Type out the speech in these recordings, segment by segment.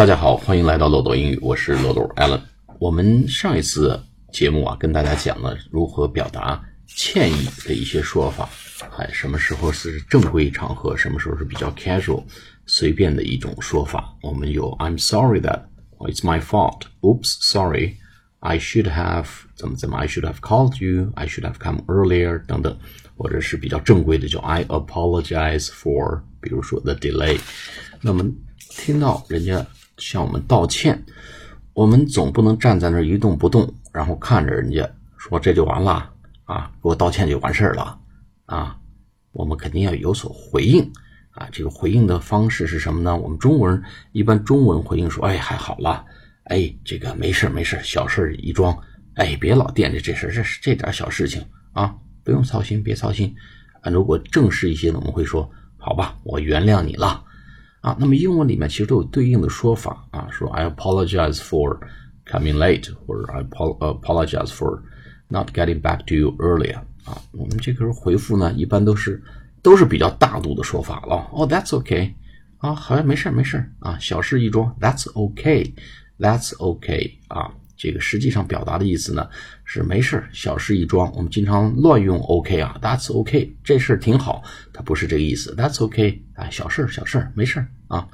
大家好，欢迎来到漏斗英语，我是漏斗 Allen。我们上一次节目啊，跟大家讲了如何表达歉意的一些说法，哎，什么时候是正规场合，什么时候是比较 casual 随便的一种说法。我们有 I'm sorry that it's my fault. Oops, sorry. I should have 怎么怎么 I should have called you. I should have come earlier 等等，或者是比较正规的叫 I apologize for，比如说 the delay。那么听到人家向我们道歉，我们总不能站在那儿一动不动，然后看着人家说这就完了啊，给我道歉就完事儿了啊。我们肯定要有所回应啊。这个回应的方式是什么呢？我们中国人一般中文回应说：“哎，还好了，哎，这个没事没事，小事一桩，哎，别老惦着这事，这是这点小事情啊，不用操心，别操心。”啊，如果正式一些呢，我们会说：“好吧，我原谅你了。”啊，那么英文里面其实都有对应的说法啊，说 I apologize for coming late，或者 I apologize for not getting back to you earlier。啊，我们这个时候回复呢，一般都是都是比较大度的说法了。哦，That's okay，啊，好像没事没事啊，小事一桩。That's okay，That's okay，啊。这个实际上表达的意思呢是没事小事一桩。我们经常乱用 OK 啊，That's OK，这事儿挺好，它不是这个意思。That's OK 啊，小事小事没事啊。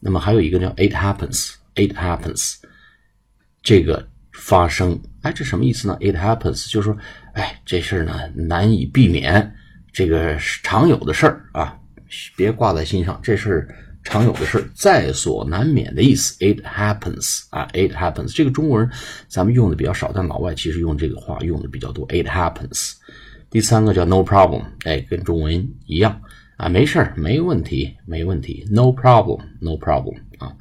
那么还有一个叫 It happens，It happens，这个发生，哎，这什么意思呢？It happens 就是说，哎，这事儿呢难以避免，这个是常有的事儿啊，别挂在心上，这事儿。常有的事，在所难免的意思。It happens 啊，It happens。这个中国人咱们用的比较少，但老外其实用这个话用的比较多。It happens。第三个叫 No problem，哎，跟中文一样啊，没事儿，没问题，没问题。No problem，No problem 啊。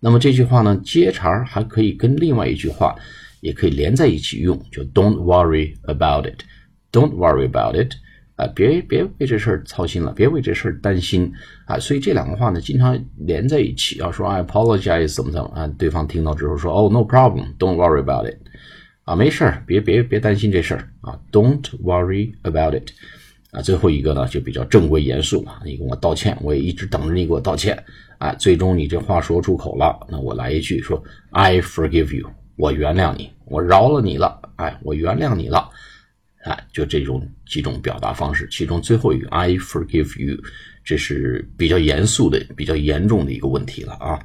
那么这句话呢，接茬还可以跟另外一句话也可以连在一起用，就 Don't worry about it。Don't worry about it。啊，别别为这事儿操心了，别为这事儿担心啊！所以这两个话呢，经常连在一起。要说 I apologize 怎么怎么啊，对方听到之后说哦，no problem，don't worry about it，啊，没事儿，别别别担心这事儿啊，don't worry about it，啊，最后一个呢就比较正规严肃啊，你跟我道歉，我也一直等着你给我道歉啊，最终你这话说出口了，那我来一句说 I forgive you，我原谅你，我饶了你了，哎，我原谅你了。啊，就这种几种表达方式，其中最后一个 I forgive you，这是比较严肃的、比较严重的一个问题了啊。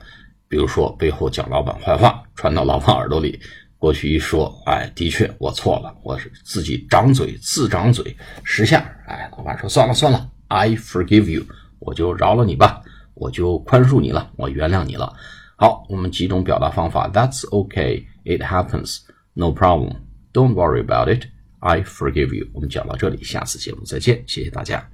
比如说背后讲老板坏话，传到老板耳朵里，过去一说，哎，的确我错了，我是自己长嘴，自长嘴十下，哎，老板说算了算了，I forgive you，我就饶了你吧，我就宽恕你了，我原谅你了。好，我们几种表达方法，That's okay，It happens，No problem，Don't worry about it。I forgive you。我们讲到这里，下次节目再见，谢谢大家。